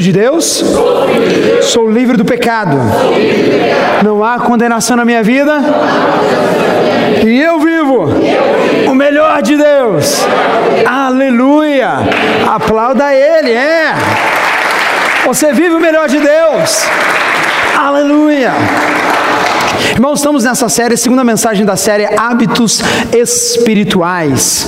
de Deus? Sou livre do pecado. Não há condenação na minha vida. E eu vivo o melhor de Deus. Aleluia. Aplauda Ele, é. Você vive o melhor de Deus. Aleluia. Irmãos, estamos nessa série, segunda mensagem da série Hábitos Espirituais.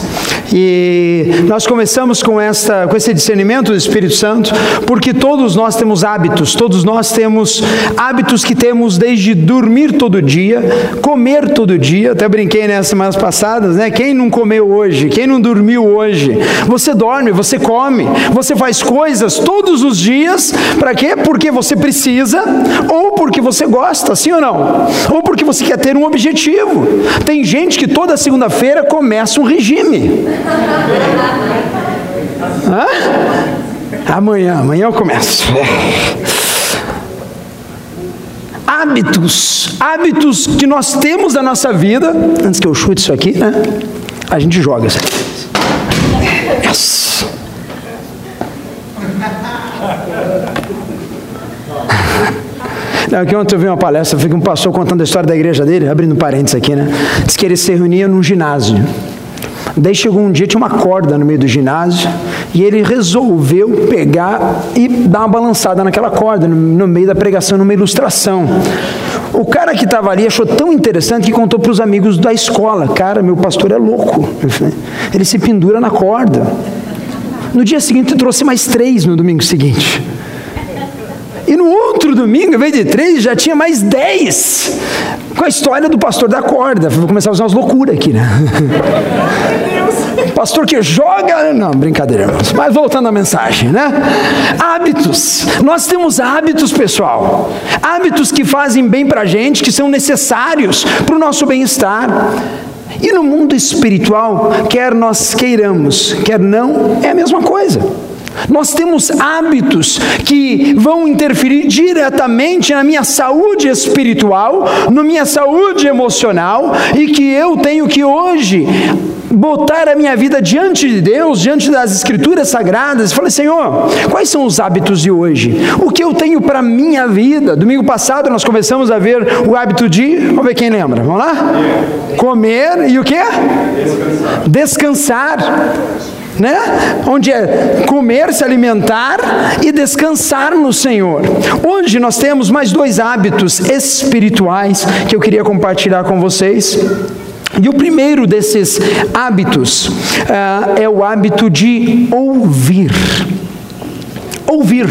E nós começamos com, esta, com esse discernimento do Espírito Santo, porque todos nós temos hábitos, todos nós temos hábitos que temos desde dormir todo dia, comer todo dia, até brinquei nessas semanas passadas, né? Quem não comeu hoje? Quem não dormiu hoje? Você dorme, você come, você faz coisas todos os dias, para quê? Porque você precisa, ou porque você gosta, sim ou não? Ou porque você quer ter um objetivo. Tem gente que toda segunda-feira começa um regime. Hã? Amanhã, amanhã eu começo. Hábitos, hábitos que nós temos na nossa vida, antes que eu chute isso aqui, né? A gente joga isso aqui. Yes. Aqui ontem eu vi uma palestra, foi um pastor contando a história da igreja dele, abrindo parênteses aqui, né? Diz que ele se reunia num ginásio. Daí chegou um dia, tinha uma corda no meio do ginásio, e ele resolveu pegar e dar uma balançada naquela corda, no meio da pregação, numa ilustração. O cara que estava ali achou tão interessante que contou para os amigos da escola: Cara, meu pastor é louco. Ele se pendura na corda. No dia seguinte, trouxe mais três no domingo seguinte. E no outro domingo, em vez de três, já tinha mais dez. Com a história do pastor da corda. Vou começar a usar umas loucuras aqui, né? Pastor que joga. Não, brincadeira, irmãos. Mas voltando à mensagem, né? Hábitos. Nós temos hábitos, pessoal. Hábitos que fazem bem para a gente, que são necessários para o nosso bem-estar. E no mundo espiritual, quer nós queiramos, quer não, é a mesma coisa. Nós temos hábitos que vão interferir diretamente na minha saúde espiritual, na minha saúde emocional e que eu tenho que hoje botar a minha vida diante de Deus, diante das Escrituras Sagradas, e falei, Senhor, quais são os hábitos de hoje? O que eu tenho para minha vida? Domingo passado nós começamos a ver o hábito de, vamos ver quem lembra, vamos lá? Comer e o que? Descansar. Descansar né? Onde é comer, se alimentar e descansar no Senhor. Hoje nós temos mais dois hábitos espirituais que eu queria compartilhar com vocês. E o primeiro desses hábitos uh, é o hábito de ouvir. Ouvir.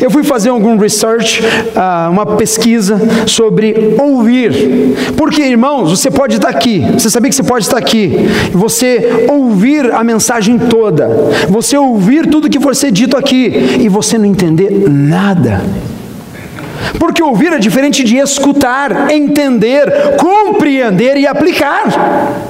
Eu fui fazer algum research, uh, uma pesquisa sobre ouvir. Porque, irmãos, você pode estar aqui, você sabia que você pode estar aqui, você ouvir a mensagem toda, você ouvir tudo que for ser dito aqui, e você não entender nada. Porque ouvir é diferente de escutar, entender, compreender e aplicar.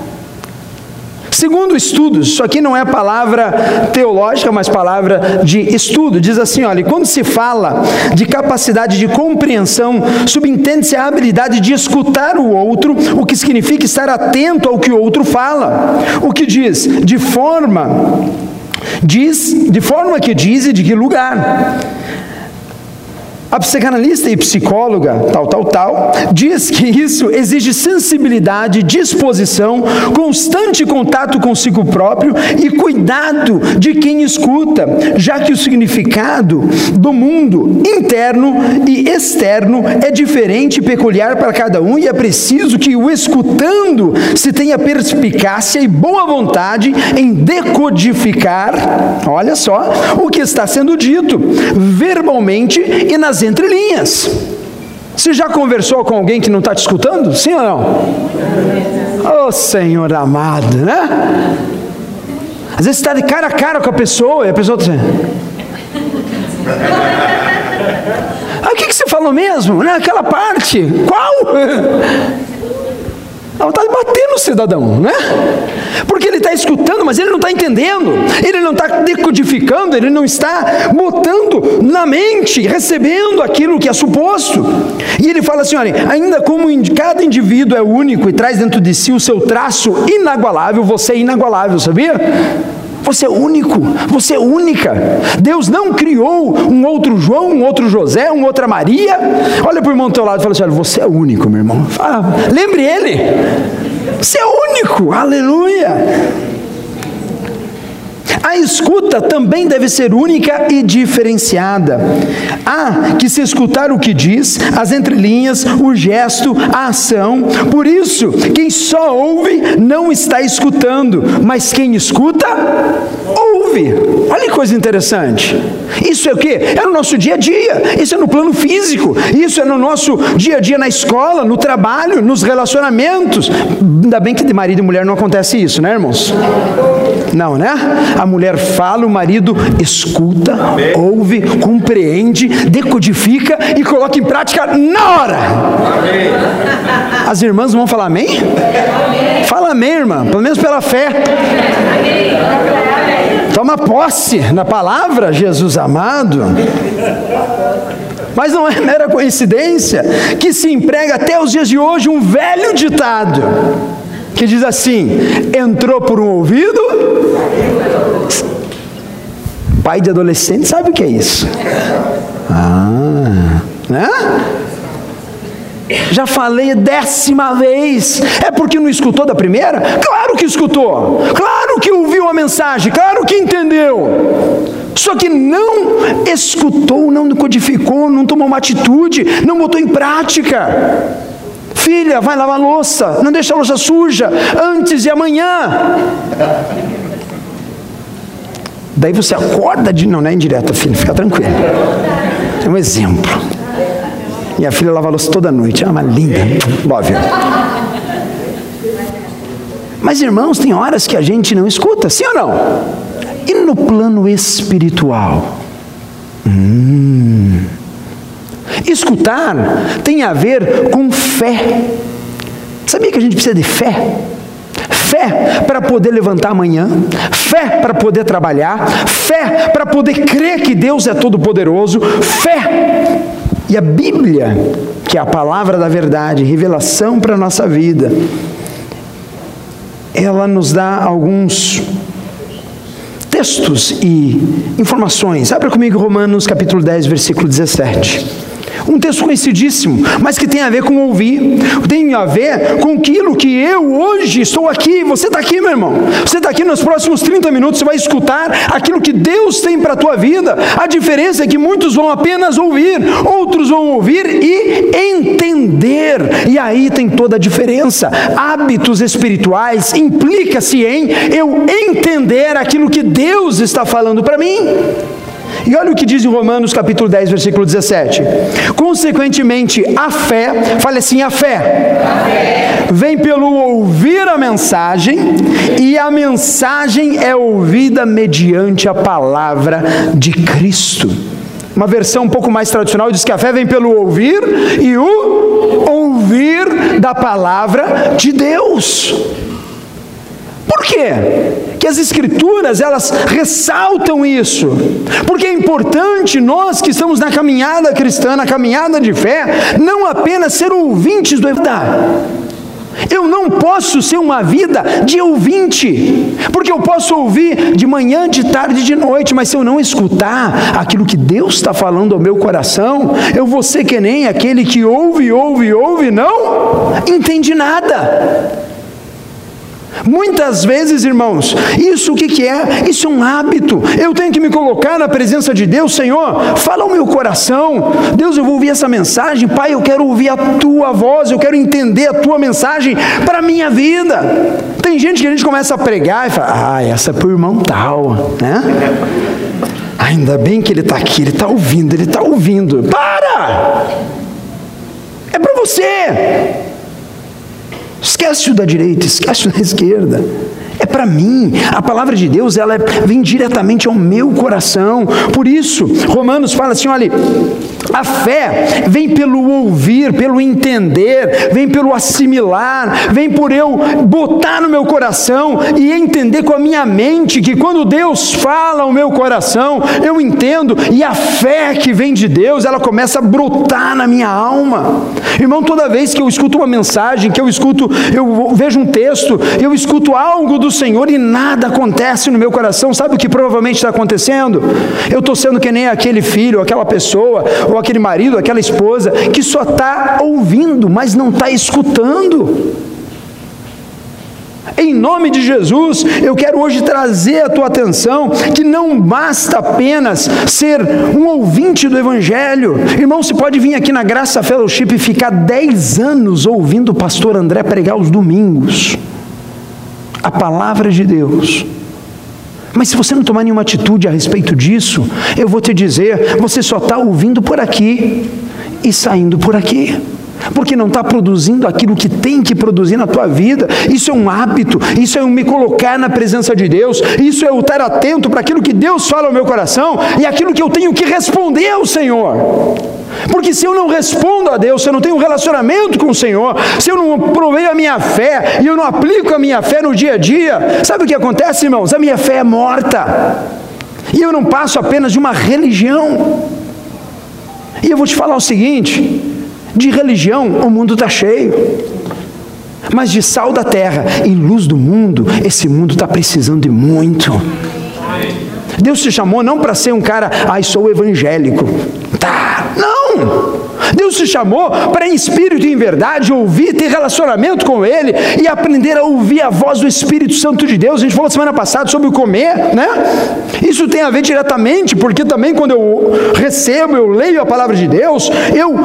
Segundo estudos, isso aqui não é palavra teológica, mas palavra de estudo. Diz assim: olha, quando se fala de capacidade de compreensão, subentende-se a habilidade de escutar o outro, o que significa estar atento ao que o outro fala. O que diz? De forma diz, de forma que diz e de que lugar. A psicanalista e psicóloga, tal, tal, tal, diz que isso exige sensibilidade, disposição, constante contato consigo próprio e cuidado de quem escuta, já que o significado do mundo interno e externo é diferente e peculiar para cada um e é preciso que o escutando se tenha perspicácia e boa vontade em decodificar, olha só, o que está sendo dito verbalmente e nas entrelinhas. Você já conversou com alguém que não está te escutando? Sim ou não? Oh Senhor amado, né? Às vezes você está de cara a cara com a pessoa e a pessoa está dizendo. Ah, o que, que você falou mesmo? Naquela parte. Qual? Ela está batendo no cidadão, né? Porque ele está escutando, mas ele não está entendendo, ele não está decodificando, ele não está botando na mente, recebendo aquilo que é suposto. E ele fala assim: olha, ainda como cada indivíduo é único e traz dentro de si o seu traço inagualável, você é inagualável, sabia? Você é único, você é única. Deus não criou um outro João, um outro José, uma outra Maria. Olha para o irmão do teu lado e fala assim: olha, você é único, meu irmão. Fala, lembre ele. Você é único, aleluia. A escuta também deve ser única e diferenciada. Há que se escutar o que diz, as entrelinhas, o gesto, a ação. Por isso, quem só ouve não está escutando, mas quem escuta, ouve. Olha que coisa interessante. Isso é o que? É no nosso dia a dia, isso é no plano físico, isso é no nosso dia a dia na escola, no trabalho, nos relacionamentos. Ainda bem que de marido e mulher não acontece isso, né, irmãos? Não, né? A mulher fala, o marido escuta, amém. ouve, compreende, decodifica e coloca em prática na hora. Amém. As irmãs vão falar amém? amém? Fala amém, irmã, pelo menos pela fé. Toma posse na palavra, Jesus amado. Mas não é mera coincidência que se emprega até os dias de hoje um velho ditado que diz assim: entrou por um ouvido. Pai de adolescente sabe o que é isso. Ah, né? Já falei décima vez. É porque não escutou da primeira? Claro que escutou. Claro que ouviu a mensagem. Claro que entendeu. Só que não escutou, não codificou, não tomou uma atitude, não botou em prática. Filha, vai lavar louça, não deixa a louça suja antes de amanhã. Daí você acorda de. Não, não é indireta, filha, fica tranquila. É um exemplo. Minha filha lava louça toda noite. Ah, uma linda. Love. Mas irmãos, tem horas que a gente não escuta, sim ou não? E no plano espiritual? Hum. Escutar tem a ver com fé. Sabia que a gente precisa de fé? Fé para poder levantar amanhã, fé para poder trabalhar, fé para poder crer que Deus é todo-poderoso, fé. E a Bíblia, que é a palavra da verdade, revelação para a nossa vida, ela nos dá alguns textos e informações. Abra comigo Romanos capítulo 10, versículo 17. Um texto conhecidíssimo, mas que tem a ver com ouvir, tem a ver com aquilo que eu hoje estou aqui. Você está aqui, meu irmão. Você está aqui nos próximos 30 minutos, você vai escutar aquilo que Deus tem para a tua vida. A diferença é que muitos vão apenas ouvir, outros vão ouvir e entender. E aí tem toda a diferença. Hábitos espirituais implica-se em eu entender aquilo que Deus está falando para mim. E olha o que diz em Romanos capítulo 10, versículo 17. Consequentemente, a fé, fale assim, a fé, a fé, vem pelo ouvir a mensagem, e a mensagem é ouvida mediante a palavra de Cristo. Uma versão um pouco mais tradicional diz que a fé vem pelo ouvir e o ouvir da palavra de Deus. Quê? Que as escrituras elas ressaltam isso. Porque é importante nós que estamos na caminhada cristã, na caminhada de fé, não apenas ser ouvintes do evangelho. Eu não posso ser uma vida de ouvinte, porque eu posso ouvir de manhã, de tarde, de noite, mas se eu não escutar aquilo que Deus está falando ao meu coração, eu vou ser que nem aquele que ouve, ouve, ouve, não entende nada. Muitas vezes, irmãos, isso o que, que é? Isso é um hábito. Eu tenho que me colocar na presença de Deus, Senhor, fala o meu coração. Deus, eu vou ouvir essa mensagem, Pai, eu quero ouvir a tua voz, eu quero entender a tua mensagem para a minha vida. Tem gente que a gente começa a pregar e fala, ah, essa é para o irmão tal, né? Ainda bem que ele está aqui, ele está ouvindo, ele está ouvindo. Para! É para você. Esquece o da direita, esquece o da esquerda. É para mim. A palavra de Deus, ela vem diretamente ao meu coração. Por isso, Romanos fala assim, olha, A fé vem pelo ouvir, pelo entender, vem pelo assimilar, vem por eu botar no meu coração e entender com a minha mente que quando Deus fala ao meu coração, eu entendo e a fé que vem de Deus, ela começa a brotar na minha alma. Irmão, toda vez que eu escuto uma mensagem, que eu escuto, eu vejo um texto, eu escuto algo do Senhor e nada acontece no meu coração, sabe o que provavelmente está acontecendo? Eu estou sendo que nem aquele filho, aquela pessoa, ou aquele marido, aquela esposa, que só está ouvindo, mas não está escutando. Em nome de Jesus, eu quero hoje trazer a tua atenção que não basta apenas ser um ouvinte do Evangelho. Irmão, você pode vir aqui na Graça Fellowship e ficar 10 anos ouvindo o pastor André pregar os domingos. A palavra de Deus. Mas se você não tomar nenhuma atitude a respeito disso, eu vou te dizer, você só está ouvindo por aqui e saindo por aqui. Porque não está produzindo aquilo que tem que produzir na tua vida. Isso é um hábito, isso é um me colocar na presença de Deus, isso é eu estar atento para aquilo que Deus fala ao meu coração e aquilo que eu tenho que responder ao Senhor. Porque se eu não respondo a Deus, se eu não tenho um relacionamento com o Senhor, se eu não provei a minha fé e eu não aplico a minha fé no dia a dia, sabe o que acontece, irmãos? A minha fé é morta. E eu não passo apenas de uma religião. E eu vou te falar o seguinte: de religião o mundo está cheio. Mas de sal da terra e luz do mundo, esse mundo está precisando de muito. Deus te chamou não para ser um cara, ai, sou evangélico. Deus te chamou para, em espírito e em verdade, ouvir, ter relacionamento com Ele e aprender a ouvir a voz do Espírito Santo de Deus. A gente falou semana passada sobre o comer, né? Isso tem a ver diretamente, porque também quando eu recebo, eu leio a palavra de Deus, eu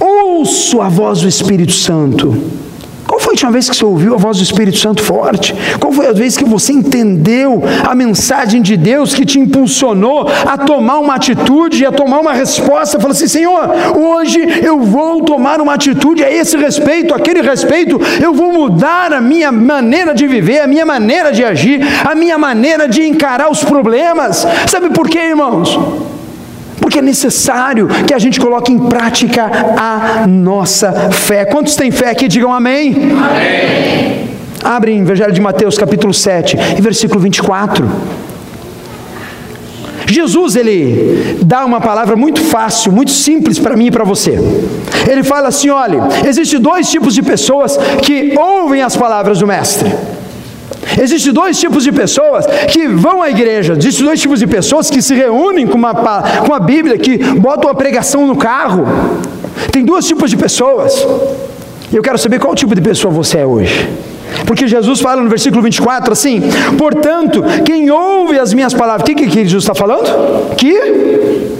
ouço a voz do Espírito Santo. Última vez que você ouviu a voz do Espírito Santo forte? Qual foi a vez que você entendeu a mensagem de Deus que te impulsionou a tomar uma atitude, a tomar uma resposta? Falou assim: Senhor, hoje eu vou tomar uma atitude a esse respeito, aquele respeito, eu vou mudar a minha maneira de viver, a minha maneira de agir, a minha maneira de encarar os problemas. Sabe por quê, irmãos? Porque é necessário que a gente coloque em prática a nossa fé. Quantos têm fé aqui? Digam amém. Amém. Abrem Evangelho de Mateus, capítulo 7, e versículo 24. Jesus ele dá uma palavra muito fácil, muito simples para mim e para você. Ele fala assim: olha, existem dois tipos de pessoas que ouvem as palavras do Mestre. Existem dois tipos de pessoas que vão à igreja, existem dois tipos de pessoas que se reúnem com, uma, com a Bíblia, que botam a pregação no carro. Tem dois tipos de pessoas. E eu quero saber qual tipo de pessoa você é hoje. Porque Jesus fala no versículo 24 assim: Portanto, quem ouve as minhas palavras, o que, que, Jesus está falando? Que?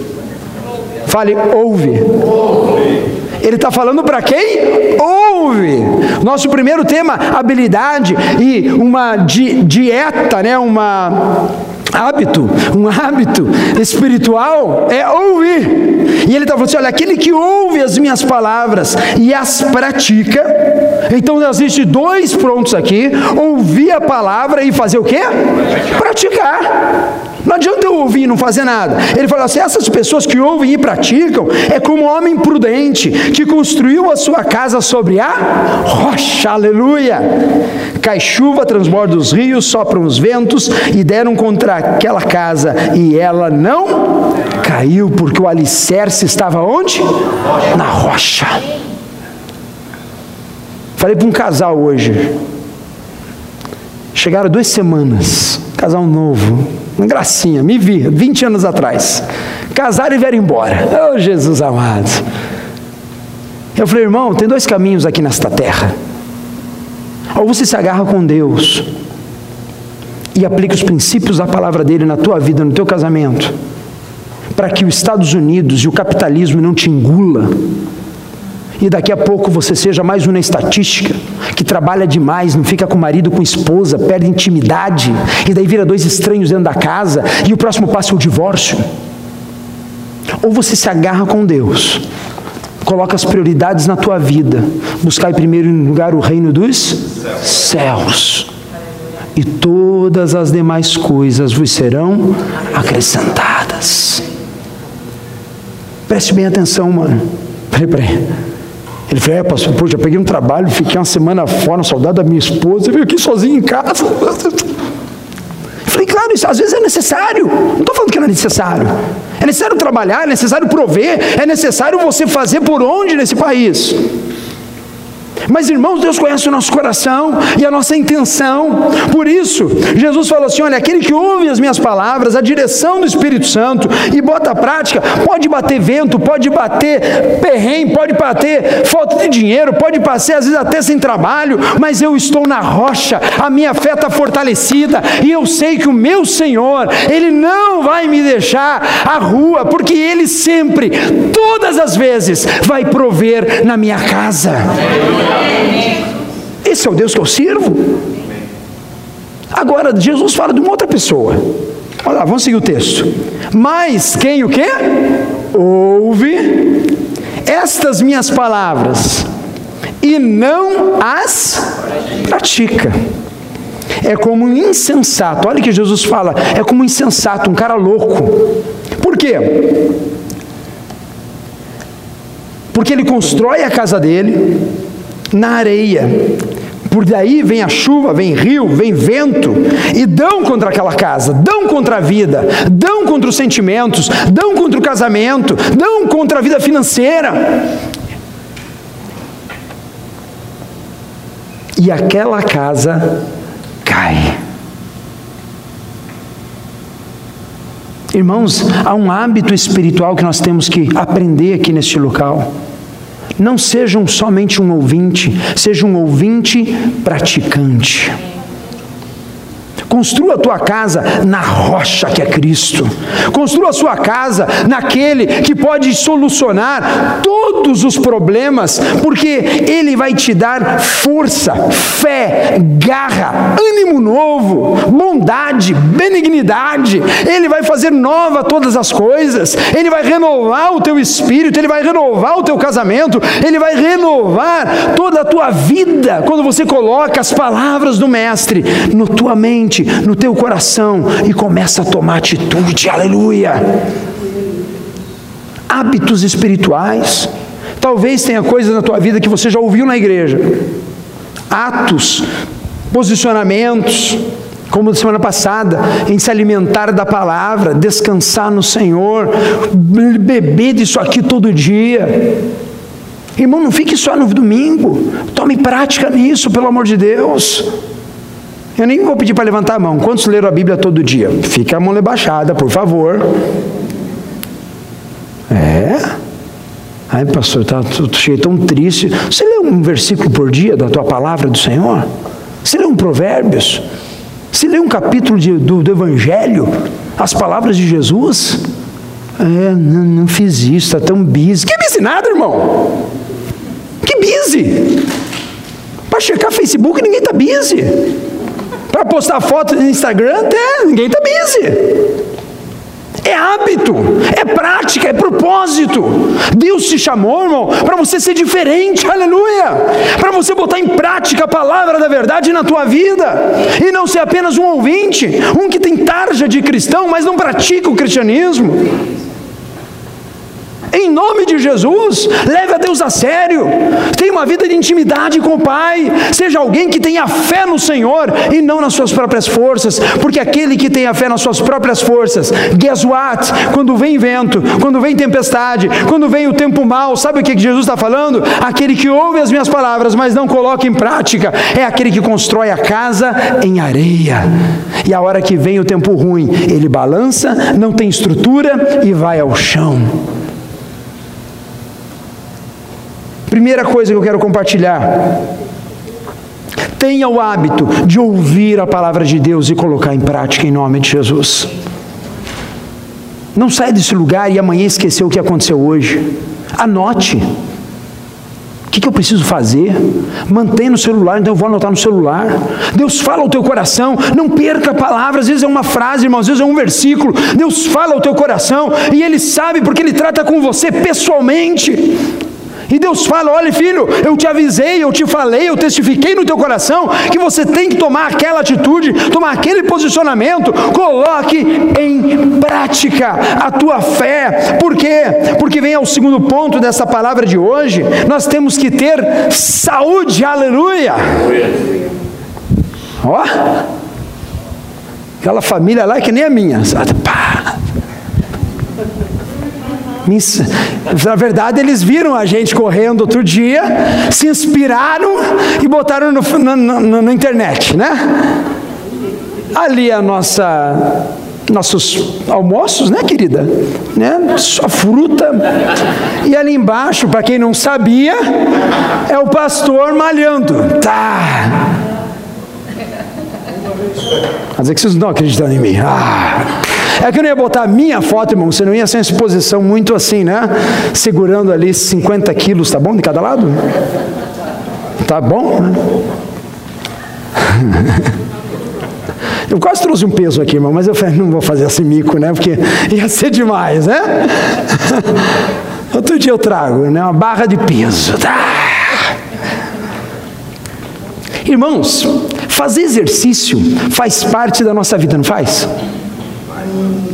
Fale, ouve. ouve. Ele está falando para quem? Ouve. Nosso primeiro tema, habilidade e uma di dieta, né? Uma hábito, um hábito espiritual é ouvir. E ele está falando assim: olha, aquele que ouve as minhas palavras e as pratica. Então existe dois prontos aqui: ouvir a palavra e fazer o quê? Praticar. Não adianta eu ouvir e não fazer nada. Ele fala assim: essas pessoas que ouvem e praticam é como um homem prudente que construiu a sua casa sobre a rocha, aleluia. Cai chuva, transborda os rios, sopram os ventos e deram contra aquela casa e ela não caiu, porque o alicerce estava onde? Na rocha. Falei para um casal hoje. Chegaram duas semanas, casal novo, uma gracinha, me vi, 20 anos atrás. Casaram e vieram embora. Oh, Jesus amado. Eu falei, irmão, tem dois caminhos aqui nesta terra. Ou você se agarra com Deus e aplica os princípios da palavra dele na tua vida, no teu casamento, para que os Estados Unidos e o capitalismo não te engula e daqui a pouco você seja mais uma estatística que trabalha demais, não fica com o marido, com a esposa, perde intimidade, e daí vira dois estranhos dentro da casa, e o próximo passo é o divórcio. Ou você se agarra com Deus, coloca as prioridades na tua vida, buscar em primeiro lugar o reino dos céus, e todas as demais coisas vos serão acrescentadas. Preste bem atenção, mano. Peraí, peraí. Ele falou, é, pastor, pô, já peguei um trabalho, fiquei uma semana fora, saudade da minha esposa, vim aqui sozinho em casa. Eu falei, claro, isso às vezes é necessário. Não estou falando que não é necessário. É necessário trabalhar, é necessário prover, é necessário você fazer por onde nesse país. Mas irmãos, Deus conhece o nosso coração e a nossa intenção. Por isso, Jesus falou assim: olha, aquele que ouve as minhas palavras, a direção do Espírito Santo e bota a prática, pode bater vento, pode bater perrengue, pode bater falta de dinheiro, pode passar às vezes até sem trabalho, mas eu estou na rocha, a minha fé está fortalecida e eu sei que o meu Senhor, Ele não vai me deixar à rua, porque Ele sempre, todas as vezes, vai prover na minha casa. Esse é o Deus que eu sirvo. Agora, Jesus fala de uma outra pessoa. Olha lá, vamos seguir o texto. Mas quem o quê? Ouve estas minhas palavras e não as pratica. É como um insensato. Olha que Jesus fala, é como um insensato, um cara louco. Por quê? Porque ele constrói a casa dele, na areia. Por daí vem a chuva, vem rio, vem vento, e dão contra aquela casa, dão contra a vida, dão contra os sentimentos, dão contra o casamento, dão contra a vida financeira. E aquela casa cai. Irmãos, há um hábito espiritual que nós temos que aprender aqui neste local. Não sejam somente um ouvinte, seja um ouvinte praticante. Construa a tua casa na rocha que é Cristo. Construa a sua casa naquele que pode solucionar todos os problemas, porque ele vai te dar força, fé, garra, ânimo novo, bondade, benignidade. Ele vai fazer nova todas as coisas. Ele vai renovar o teu espírito, ele vai renovar o teu casamento, ele vai renovar toda a tua vida quando você coloca as palavras do mestre na tua mente no teu coração e começa a tomar atitude, aleluia. Hábitos espirituais. Talvez tenha coisas na tua vida que você já ouviu na igreja. Atos, posicionamentos, como semana passada, em se alimentar da palavra, descansar no Senhor, beber disso aqui todo dia. Irmão, não fique só no domingo, tome prática nisso, pelo amor de Deus. Eu nem vou pedir para levantar a mão. Quantos leram a Bíblia todo dia? Fica a mão baixada, por favor. É. Ai, pastor, tá, cheio tão triste. Você lê um versículo por dia da tua palavra do Senhor? Você lê um Provérbios? Você lê um capítulo de, do, do, Evangelho? As palavras de Jesus? É, não, não fiz isso, está tão busy. Que busy nada, irmão? Que busy? Para checar Facebook ninguém está busy. Para postar foto no Instagram, até ninguém está busy. É hábito, é prática, é propósito. Deus te chamou, irmão, para você ser diferente, aleluia. Para você botar em prática a palavra da verdade na tua vida. E não ser apenas um ouvinte, um que tem tarja de cristão, mas não pratica o cristianismo. Em nome de Jesus, leve a Deus a sério. Tenha uma vida de intimidade com o Pai. Seja alguém que tenha fé no Senhor e não nas suas próprias forças, porque aquele que tem a fé nas suas próprias forças, guess what? Quando vem vento, quando vem tempestade, quando vem o tempo mau, sabe o que Jesus está falando? Aquele que ouve as minhas palavras, mas não coloca em prática, é aquele que constrói a casa em areia. E a hora que vem o tempo ruim, ele balança, não tem estrutura e vai ao chão. Primeira coisa que eu quero compartilhar. Tenha o hábito de ouvir a palavra de Deus e colocar em prática em nome de Jesus. Não saia desse lugar e amanhã esquecer o que aconteceu hoje. Anote. O que, que eu preciso fazer? Mantenha no celular, então eu vou anotar no celular. Deus fala ao teu coração, não perca a palavra, às vezes é uma frase, irmão, às vezes é um versículo. Deus fala ao teu coração e Ele sabe porque Ele trata com você pessoalmente. E Deus fala: olha, filho, eu te avisei, eu te falei, eu testifiquei no teu coração que você tem que tomar aquela atitude, tomar aquele posicionamento, coloque em prática a tua fé. Por quê? Porque vem ao segundo ponto dessa palavra de hoje, nós temos que ter saúde, aleluia. Ó, aquela família lá que nem a minha, Pá. Na verdade, eles viram a gente correndo outro dia, se inspiraram e botaram no, na, internet, né? Ali a nossa nossos almoços, né, querida? Né? Só fruta. E ali embaixo, para quem não sabia, é o pastor malhando. Tá. Mas é que vocês não estão acreditando em mim. Ah. É que eu não ia botar a minha foto, irmão, você não ia ser uma exposição muito assim, né? Segurando ali 50 quilos, tá bom? De cada lado? Tá bom? Eu quase trouxe um peso aqui, irmão, mas eu falei, não vou fazer esse mico, né? Porque ia ser demais, né? Outro dia eu trago, né? Uma barra de peso. Tá? Irmãos, fazer exercício faz parte da nossa vida, não faz?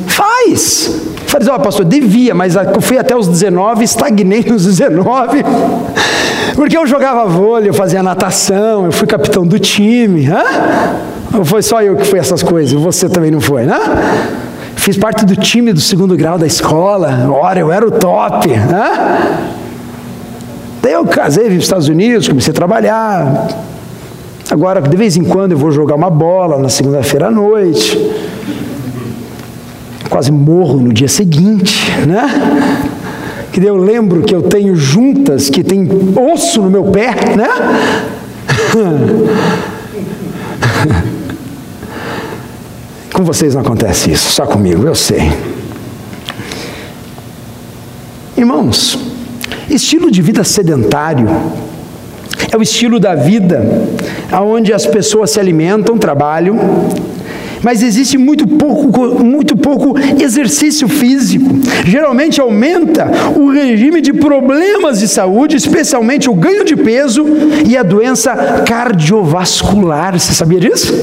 Faz. Falei, ó, oh, pastor, devia, mas eu fui até os 19, estagnei nos 19. Porque eu jogava vôlei, eu fazia natação, eu fui capitão do time. Hã? Ou foi só eu que fui essas coisas? Você também não foi, né? Fiz parte do time do segundo grau da escola. Ora, eu era o top. Hã? Daí eu casei, vim para os Estados Unidos, comecei a trabalhar. Agora, de vez em quando, eu vou jogar uma bola na segunda-feira à noite quase morro no dia seguinte, né? Que eu lembro que eu tenho juntas que tem osso no meu pé, né? Com vocês não acontece isso, só comigo, eu sei. Irmãos, estilo de vida sedentário é o estilo da vida onde as pessoas se alimentam, trabalham, mas existe muito pouco, muito pouco exercício físico. Geralmente aumenta o regime de problemas de saúde, especialmente o ganho de peso e a doença cardiovascular. Você sabia disso?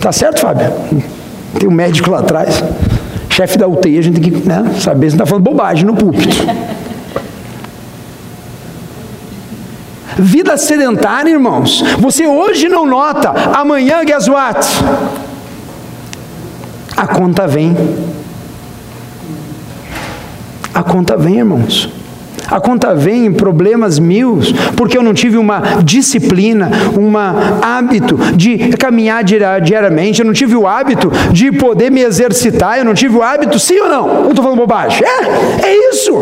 Tá certo, Fábio? Tem um médico lá atrás, chefe da UTI, a gente tem que né, saber se está falando bobagem no púlpito. Vida sedentária, irmãos. Você hoje não nota, amanhã, guess what? A conta vem. A conta vem, irmãos. A conta vem em problemas mil, porque eu não tive uma disciplina, um hábito de caminhar diariamente, eu não tive o hábito de poder me exercitar, eu não tive o hábito, sim ou não? Eu estou falando bobagem. É, é isso.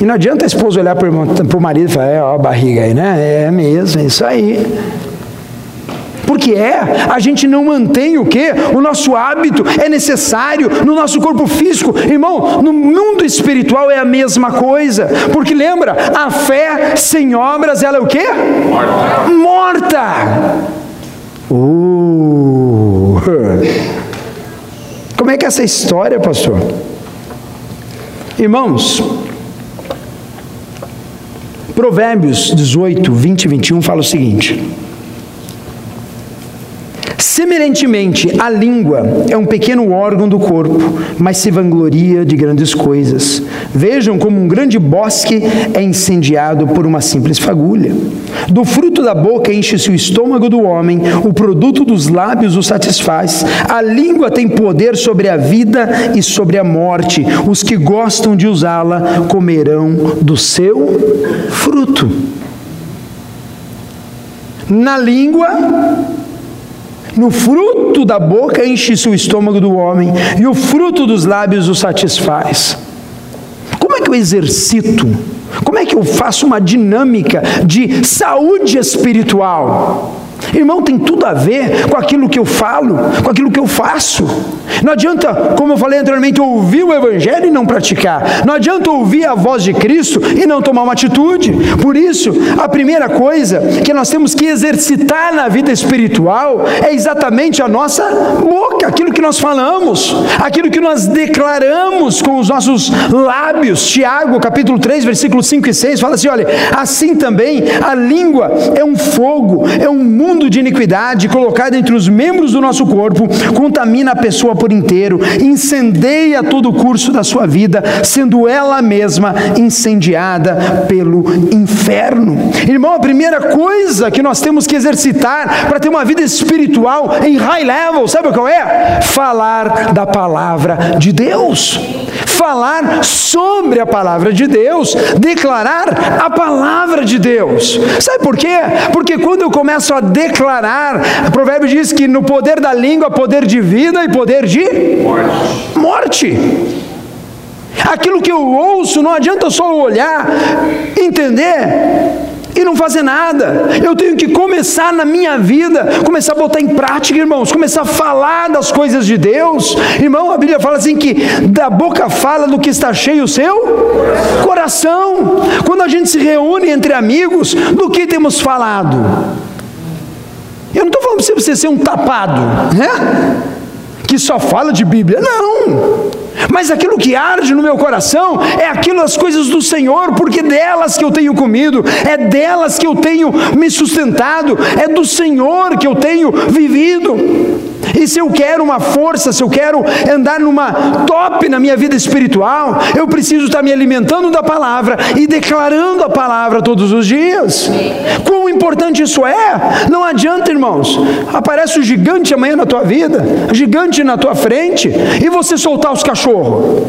E não adianta a esposa olhar para o marido e falar, é, ó a barriga aí, né? É mesmo, é isso aí. Porque é, a gente não mantém o que? O nosso hábito é necessário no nosso corpo físico. Irmão, no mundo espiritual é a mesma coisa. Porque lembra, a fé sem obras, ela é o que? Morta. Morta. Uh. Como é que é essa história, pastor? Irmãos, Provérbios 18, 20 e 21 fala o seguinte: Semelhantemente, a língua é um pequeno órgão do corpo, mas se vangloria de grandes coisas. Vejam como um grande bosque é incendiado por uma simples fagulha. Do fruto da boca enche-se o estômago do homem, o produto dos lábios o satisfaz. A língua tem poder sobre a vida e sobre a morte. Os que gostam de usá-la comerão do seu fruto. Na língua no fruto da boca enche-se o estômago do homem, e o fruto dos lábios o satisfaz. Como é que eu exercito? Como é que eu faço uma dinâmica de saúde espiritual? Irmão, tem tudo a ver com aquilo que eu falo, com aquilo que eu faço. Não adianta, como eu falei anteriormente, ouvir o Evangelho e não praticar. Não adianta ouvir a voz de Cristo e não tomar uma atitude. Por isso, a primeira coisa que nós temos que exercitar na vida espiritual é exatamente a nossa boca, aquilo que nós falamos, aquilo que nós declaramos com os nossos lábios. Tiago, capítulo 3, versículos 5 e 6, fala assim: olha, assim também a língua é um fogo, é um mundo de iniquidade colocado entre os membros do nosso corpo, contamina a pessoa por inteiro, incendeia todo o curso da sua vida, sendo ela mesma incendiada pelo inferno. Irmão, a primeira coisa que nós temos que exercitar para ter uma vida espiritual em high level, sabe qual é? Falar da palavra de Deus. Falar sobre a palavra de Deus, declarar a palavra de Deus. Sabe por quê? Porque quando eu começo a declarar, o provérbio diz que no poder da língua, poder de vida e poder de morte. morte. Aquilo que eu ouço, não adianta só olhar, entender e não fazer nada. Eu tenho que começar na minha vida, começar a botar em prática, irmãos, começar a falar das coisas de Deus. Irmão, a Bíblia fala assim que da boca fala do que está cheio o seu coração. Quando a gente se reúne entre amigos, do que temos falado? Eu não estou falando para você ser um tapado, né? Que só fala de Bíblia. Não. Mas aquilo que arde no meu coração é aquilo as coisas do Senhor, porque delas que eu tenho comido, é delas que eu tenho me sustentado, é do Senhor que eu tenho vivido. E se eu quero uma força, se eu quero andar numa top na minha vida espiritual, eu preciso estar me alimentando da palavra e declarando a palavra todos os dias. Quão importante isso é? Não adianta, irmãos. Aparece o gigante amanhã na tua vida, gigante na tua frente, e você soltar os cachorros.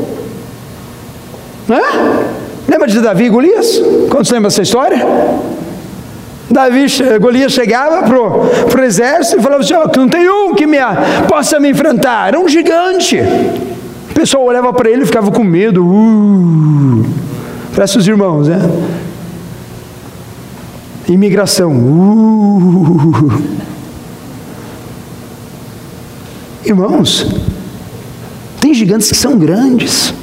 Lembra de Davi e Golias? Quantos lembram essa história? Davi, Golias chegava para o exército e falava assim: oh, não tem um que me, possa me enfrentar. Era um gigante. O pessoal olhava para ele e ficava com medo. Uh, parece os irmãos, né? Imigração. Uh. Irmãos, tem gigantes que são grandes.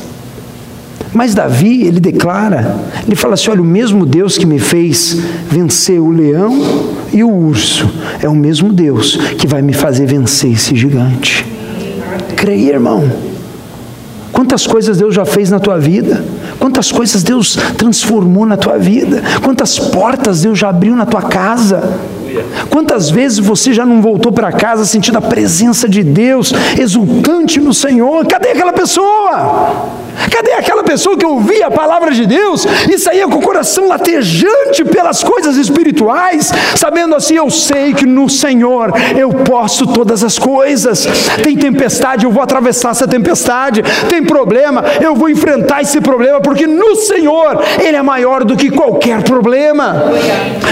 Mas Davi, ele declara, ele fala assim: olha, o mesmo Deus que me fez vencer o leão e o urso, é o mesmo Deus que vai me fazer vencer esse gigante. Creia, irmão. Quantas coisas Deus já fez na tua vida? Quantas coisas Deus transformou na tua vida? Quantas portas Deus já abriu na tua casa? Quantas vezes você já não voltou para casa sentindo a presença de Deus, exultante no Senhor? Cadê aquela pessoa? Cadê aquela pessoa que ouvia a palavra de Deus e saía com o coração latejante pelas coisas espirituais, sabendo assim: eu sei que no Senhor eu posso todas as coisas. Tem tempestade, eu vou atravessar essa tempestade. Tem problema, eu vou enfrentar esse problema, porque no Senhor Ele é maior do que qualquer problema.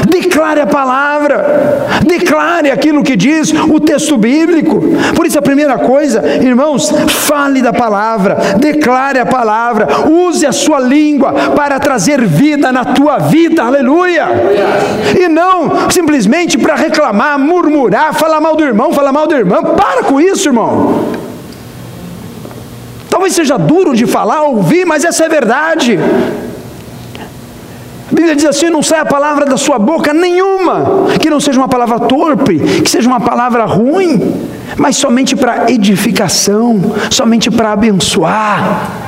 Declare a palavra, declare aquilo que diz o texto bíblico. Por isso, a primeira coisa, irmãos, fale da palavra, declare a palavra, use a sua língua para trazer vida na tua vida, aleluia. E não simplesmente para reclamar, murmurar, falar mal do irmão, falar mal da irmã. Para com isso, irmão. Talvez seja duro de falar, ouvir, mas essa é verdade. A Bíblia diz assim: não sai a palavra da sua boca nenhuma, que não seja uma palavra torpe, que seja uma palavra ruim, mas somente para edificação, somente para abençoar.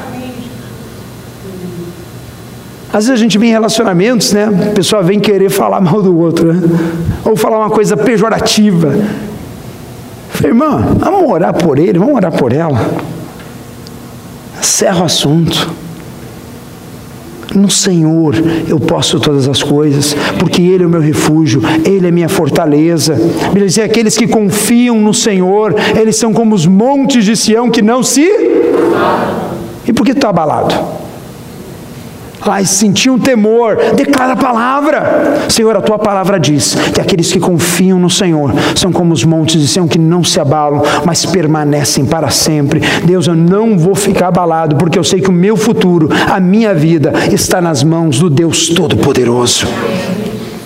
Às vezes a gente vem em relacionamentos, né? A pessoa vem querer falar mal do outro, né? Ou falar uma coisa pejorativa. falei, irmã, vamos orar por ele, vamos orar por ela. Cerra o assunto. No Senhor eu posso todas as coisas, porque Ele é o meu refúgio, Ele é minha fortaleza. Bíblia diz: aqueles que confiam no Senhor, eles são como os montes de Sião que não se. E por que está abalado? Ai, senti um temor. Declara a palavra. Senhor, a tua palavra diz que aqueles que confiam no Senhor são como os montes de Sião que não se abalam, mas permanecem para sempre. Deus, eu não vou ficar abalado, porque eu sei que o meu futuro, a minha vida, está nas mãos do Deus Todo-Poderoso.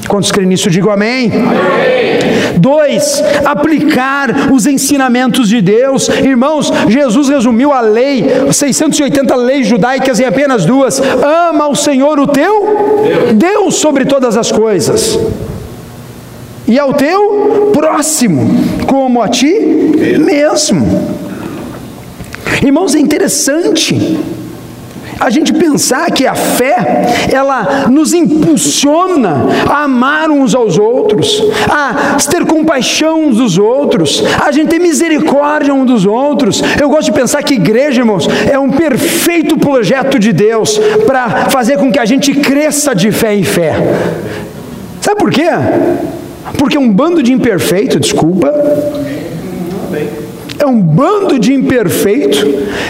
Quantos creem nisso, digo amém. amém. Dois, aplicar os ensinamentos de Deus. Irmãos, Jesus resumiu a lei, 680 leis judaicas em apenas duas. Ama o Senhor, o teu Deus, Deus sobre todas as coisas. E ao teu próximo, como a ti mesmo. Irmãos, é interessante a gente pensar que a fé, ela nos impulsiona a amar uns aos outros, a ter compaixão uns dos outros, a gente ter misericórdia uns dos outros. Eu gosto de pensar que igreja, irmãos, é um perfeito projeto de Deus para fazer com que a gente cresça de fé em fé. Sabe por quê? Porque um bando de imperfeito, desculpa, é um bando de imperfeito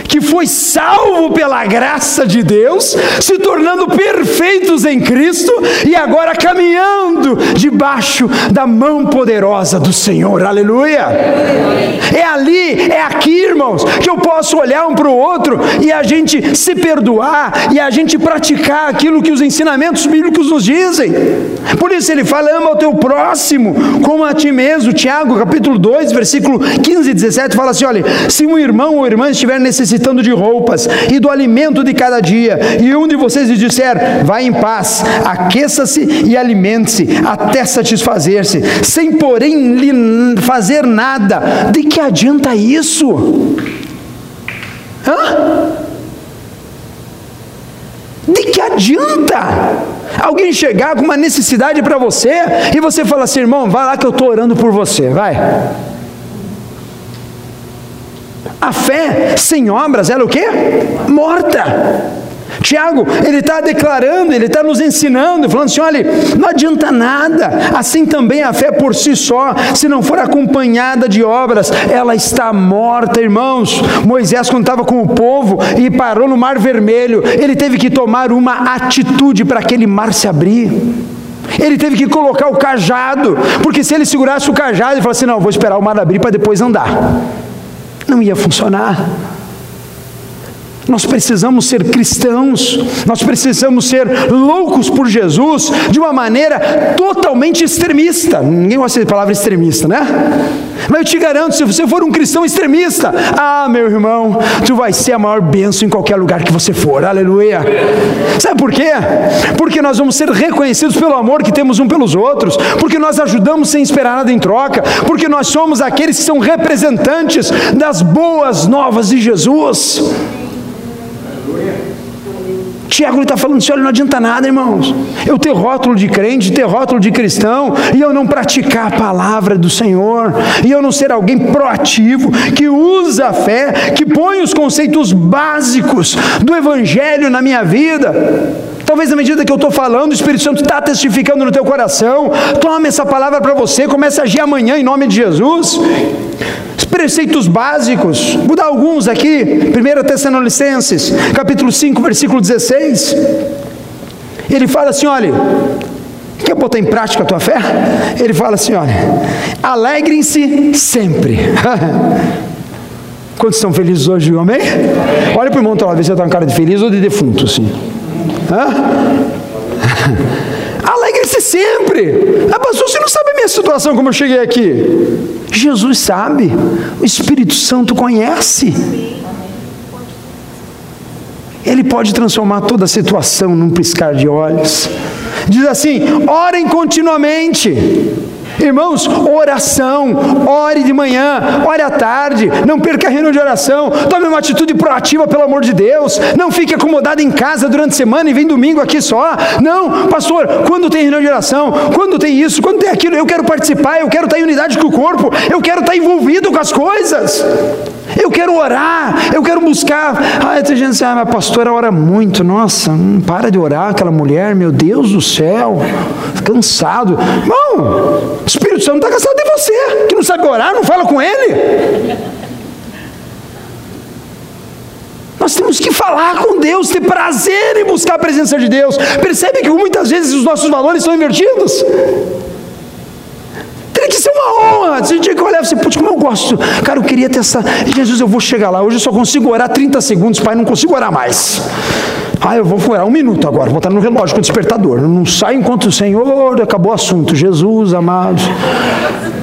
que foi salvo pela graça de Deus, se tornando perfeitos em Cristo e agora caminhando debaixo da mão poderosa do Senhor. Aleluia! É ali, é aqui, irmãos, que eu posso olhar um para o outro e a gente se perdoar e a gente praticar aquilo que os ensinamentos bíblicos nos dizem. Por isso ele fala: ama o teu próximo como a ti mesmo. Tiago, capítulo 2, versículo 15 e 17 fala assim: olha, se um irmão ou irmã estiver necessitando de roupas e do alimento de cada dia, e um de vocês lhe disser, vá em paz, aqueça-se e alimente-se, até satisfazer-se, sem porém lhe fazer nada, de que adianta isso? Hã? De que adianta? Alguém chegar com uma necessidade para você e você fala assim, irmão, vai lá que eu estou orando por você, vai. A fé sem obras, ela é o quê? Morta. Tiago, ele está declarando, ele está nos ensinando, falando assim: olha, não adianta nada, assim também a fé por si só, se não for acompanhada de obras, ela está morta, irmãos. Moisés, quando estava com o povo e parou no Mar Vermelho, ele teve que tomar uma atitude para aquele mar se abrir. Ele teve que colocar o cajado, porque se ele segurasse o cajado e falasse: não, vou esperar o mar abrir para depois andar não ia funcionar. Nós precisamos ser cristãos, nós precisamos ser loucos por Jesus de uma maneira totalmente extremista. Ninguém gosta de palavra extremista, né? Mas eu te garanto, se você for um cristão extremista, ah, meu irmão, tu vai ser a maior bênção em qualquer lugar que você for, aleluia. Sabe por quê? Porque nós vamos ser reconhecidos pelo amor que temos um pelos outros, porque nós ajudamos sem esperar nada em troca, porque nós somos aqueles que são representantes das boas novas de Jesus. Tiago está falando assim: olha, não adianta nada, irmãos. Eu ter rótulo de crente, ter rótulo de cristão, e eu não praticar a palavra do Senhor, e eu não ser alguém proativo, que usa a fé, que põe os conceitos básicos do Evangelho na minha vida. Talvez na medida que eu estou falando, o Espírito Santo está testificando no teu coração. Tome essa palavra para você, comece a agir amanhã em nome de Jesus. Os preceitos básicos, vou dar alguns aqui. 1 Tessalonicenses, capítulo 5, versículo 16. Ele fala assim: olha, quer botar em prática a tua fé? Ele fala assim: olha, alegrem-se sempre. Quantos estão felizes hoje, amém? Olha para o irmão, se você está com cara de feliz ou de defunto, assim. Alegre-se sempre. Ah, pastor, você não sabe a minha situação como eu cheguei aqui. Jesus sabe. O Espírito Santo conhece. Ele pode transformar toda a situação num piscar de olhos. Diz assim: orem continuamente. Irmãos, oração, ore de manhã, ore à tarde, não perca a de oração, tome uma atitude proativa, pelo amor de Deus, não fique acomodado em casa durante a semana e vem domingo aqui só. Não, pastor, quando tem reunião de oração, quando tem isso, quando tem aquilo, eu quero participar, eu quero estar em unidade com o corpo, eu quero estar envolvido com as coisas. Eu quero orar, eu quero buscar. Ah, tem gente assim, ah, a pastora ora muito. Nossa, não para de orar aquela mulher, meu Deus do céu, cansado. Irmão, o Espírito Santo está cansado de você, que não sabe orar, não fala com ele. Nós temos que falar com Deus, ter prazer em buscar a presença de Deus. Percebe que muitas vezes os nossos valores são invertidos? Teria que ser uma honra. Você tinha que olhar e assim, putz, como eu gosto. Cara, eu queria ter essa. Jesus, eu vou chegar lá. Hoje eu só consigo orar 30 segundos, pai, não consigo orar mais. Ah, eu vou furar um minuto agora, vou botar no relógio com o despertador. Não sai enquanto o Senhor acabou o assunto. Jesus, amados.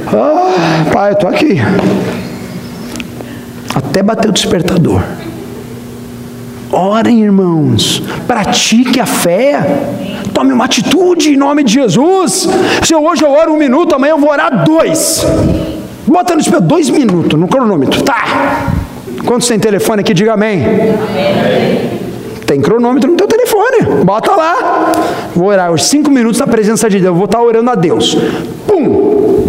Ah, pai, eu estou aqui. Até bater o despertador. Orem, irmãos. Pratique a fé. Tome uma atitude em nome de Jesus. Se hoje eu oro um minuto, amanhã eu vou orar dois. Bota no despertador dois minutos no cronômetro. Tá. Quantos tem telefone aqui? Diga amém. amém. Tem cronômetro no teu telefone. Bota lá. Vou orar os cinco minutos na presença de Deus. Vou estar orando a Deus. Pum.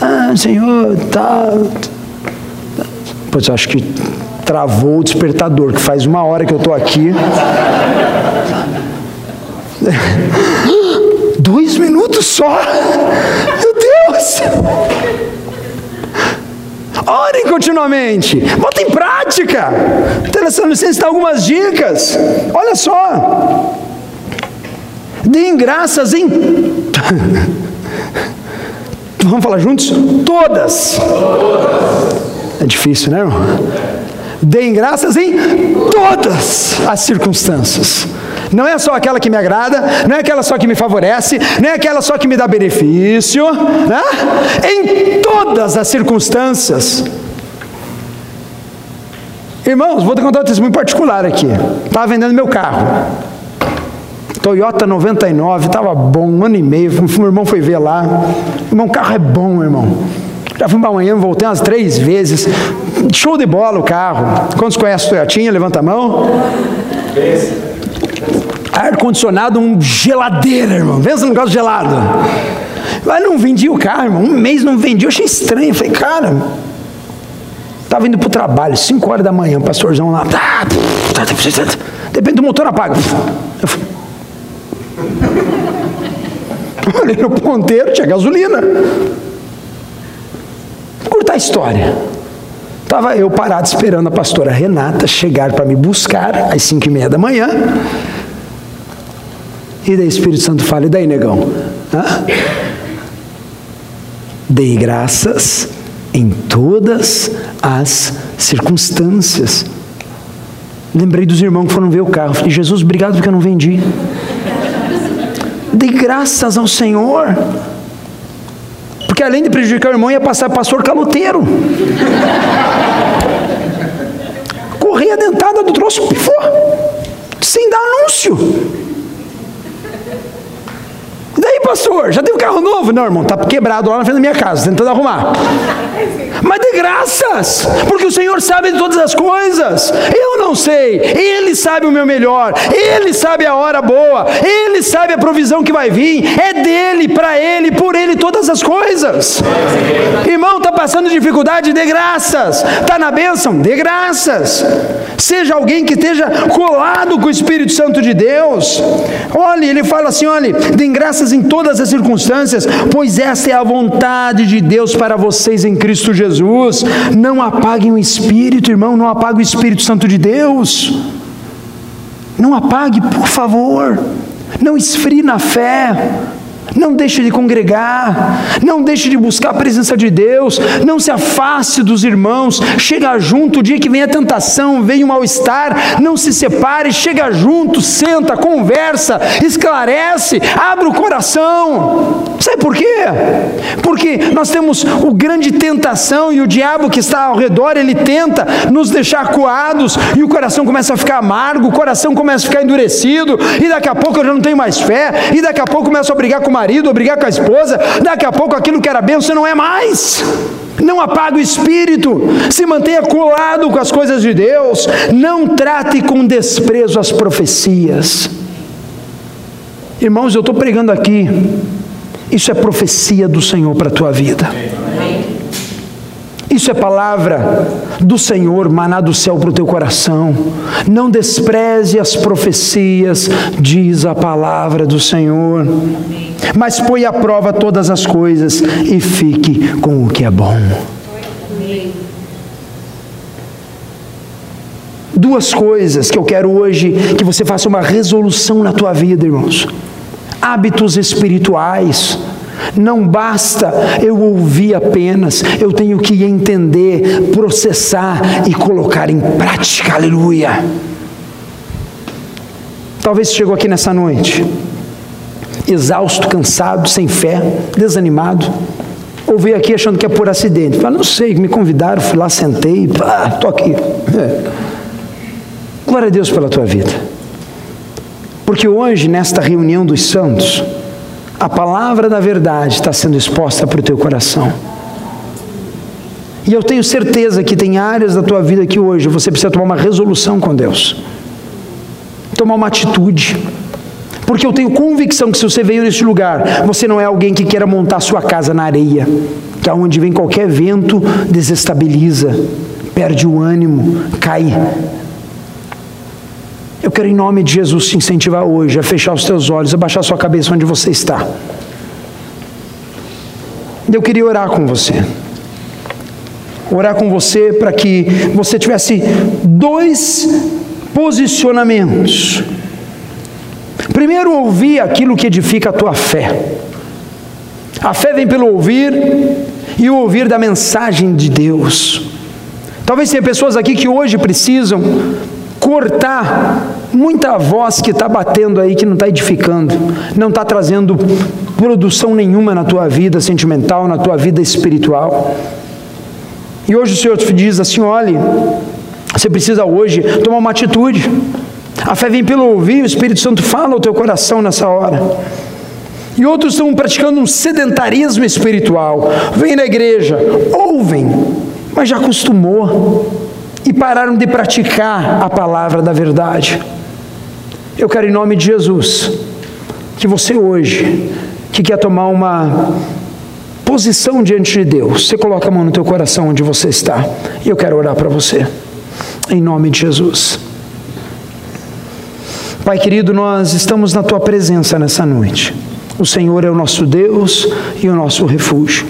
Ah, Senhor, tá. Pois acho que travou o despertador, que faz uma hora que eu estou aqui. Dois minutos só? Meu Deus! Orem continuamente. Bota em prática. Licença dá algumas dicas. Olha só. Deem graças em. Vamos falar juntos? Todas. É difícil, né, irmão? Deem graças em todas as circunstâncias. Não é só aquela que me agrada, não é aquela só que me favorece, não é aquela só que me dá benefício, né? em todas as circunstâncias. Irmãos, vou te contar um testemunho particular aqui. Estava vendendo meu carro. Toyota 99, estava bom, um ano e meio. Meu irmão foi ver lá. Irmão, o carro é bom, irmão. Já fui para amanhã, voltei umas três vezes. Show de bola o carro. Quantos conhecem Toyotinha? Levanta a mão. Ar-condicionado, um geladeira, irmão. Pensa no negócio gelado. Mas não vendi o carro, irmão. Um mês não vendi. Eu achei estranho. Eu falei, cara, Estava indo para o trabalho, 5 horas da manhã, o pastorzão lá. Tá, tá, tá, Depende do motor apaga. Eu falei, olhei no ponteiro, tinha gasolina. Curtar a história. Estava eu parado esperando a pastora Renata chegar para me buscar às 5 e meia da manhã. E daí o Espírito Santo fala, e daí, negão? Hã? Dei graças em todas as circunstâncias. Lembrei dos irmãos que foram ver o carro. Falei, Jesus, obrigado porque eu não vendi. Dei graças ao Senhor. Porque além de prejudicar o irmão, ia passar pastor caloteiro. Correia dentada do troço pifou. Sem dar anúncio pastor? Já tem um carro novo? Não, irmão, está quebrado lá na frente da minha casa, tentando arrumar. Mas de graças, porque o Senhor sabe de todas as coisas. Eu não sei, Ele sabe o meu melhor, Ele sabe a hora boa, Ele sabe a provisão que vai vir. É dele, para Ele, por Ele todas as coisas. Irmão, está passando dificuldade? De graças. Está na bênção? De graças. Seja alguém que esteja colado com o Espírito Santo de Deus. Olhe, ele fala assim: olhe, deem graças em todas as circunstâncias, pois esta é a vontade de Deus para vocês em Cristo Jesus. Não apaguem o Espírito, irmão, não apague o Espírito Santo de Deus. Não apague, por favor. Não esfrie na fé. Não deixe de congregar, não deixe de buscar a presença de Deus, não se afaste dos irmãos, chega junto, o dia que vem a tentação, vem o mal-estar, não se separe, chega junto, senta, conversa, esclarece, abre o coração. Sabe por quê? Porque nós temos o grande tentação e o diabo que está ao redor, ele tenta nos deixar coados e o coração começa a ficar amargo, o coração começa a ficar endurecido, e daqui a pouco eu já não tenho mais fé, e daqui a pouco começa a brigar com o marido, ou brigar com a esposa, daqui a pouco aquilo que era você não é mais. Não apague o espírito, se mantenha colado com as coisas de Deus, não trate com desprezo as profecias. Irmãos, eu estou pregando aqui, isso é profecia do Senhor para a tua vida. Isso é palavra do Senhor, maná do céu para o teu coração. Não despreze as profecias, diz a palavra do Senhor. Mas põe à prova todas as coisas e fique com o que é bom. Duas coisas que eu quero hoje que você faça uma resolução na tua vida, irmãos. Hábitos espirituais não basta eu ouvir apenas, eu tenho que entender, processar e colocar em prática. Aleluia. Talvez chegou aqui nessa noite, exausto, cansado, sem fé, desanimado, ou veio aqui achando que é por acidente. Fala, não sei, me convidaram, fui lá, sentei, pá, tô aqui. É. Glória a Deus pela tua vida. Porque hoje, nesta reunião dos santos, a palavra da verdade está sendo exposta para o teu coração. E eu tenho certeza que tem áreas da tua vida que hoje você precisa tomar uma resolução com Deus, tomar uma atitude. Porque eu tenho convicção que se você veio neste lugar, você não é alguém que queira montar sua casa na areia, que é onde vem qualquer vento desestabiliza, perde o ânimo, cai. Eu quero, em nome de Jesus, te incentivar hoje a fechar os teus olhos, a baixar sua cabeça onde você está. Eu queria orar com você orar com você para que você tivesse dois posicionamentos. Primeiro, ouvir aquilo que edifica a tua fé. A fé vem pelo ouvir e o ouvir da mensagem de Deus. Talvez tenha pessoas aqui que hoje precisam cortar muita voz que está batendo aí, que não está edificando, não está trazendo produção nenhuma na tua vida sentimental, na tua vida espiritual. E hoje o Senhor te diz assim: olhe, você precisa hoje tomar uma atitude. A fé vem pelo ouvir, o Espírito Santo fala ao teu coração nessa hora. E outros estão praticando um sedentarismo espiritual. Vêm na igreja, ouvem, mas já acostumou e pararam de praticar a palavra da verdade. Eu quero, em nome de Jesus, que você hoje, que quer tomar uma posição diante de Deus. Você coloca a mão no teu coração onde você está. E eu quero orar para você. Em nome de Jesus. Pai querido, nós estamos na tua presença nessa noite. O Senhor é o nosso Deus e o nosso refúgio.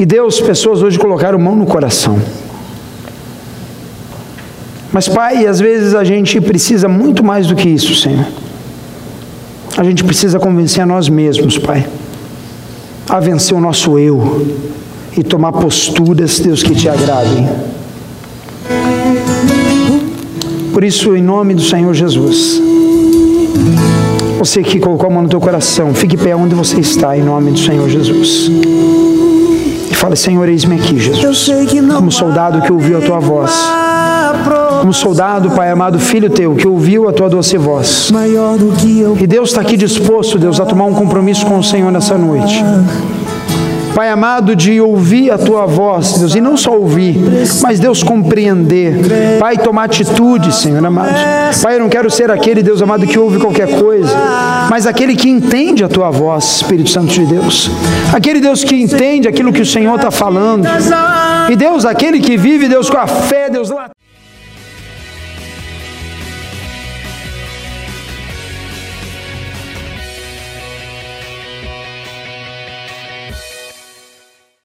E Deus, pessoas hoje colocaram mão no coração. Mas, Pai, às vezes a gente precisa muito mais do que isso, Senhor. A gente precisa convencer a nós mesmos, Pai, a vencer o nosso eu e tomar posturas, Deus, que te agradem. Por isso, em nome do Senhor Jesus, você que colocou a mão no teu coração, fique pé onde você está, em nome do Senhor Jesus. Fale, Senhor, eis-me aqui, Jesus. Como soldado que ouviu a tua voz como soldado, Pai amado, filho teu, que ouviu a tua doce voz. E Deus está aqui disposto, Deus, a tomar um compromisso com o Senhor nessa noite. Pai amado, de ouvir a tua voz, Deus, e não só ouvir, mas Deus compreender. Pai, tomar atitude, Senhor amado. Pai, eu não quero ser aquele, Deus amado, que ouve qualquer coisa, mas aquele que entende a tua voz, Espírito Santo de Deus. Aquele Deus que entende aquilo que o Senhor está falando. E Deus, aquele que vive, Deus, com a fé, Deus lá.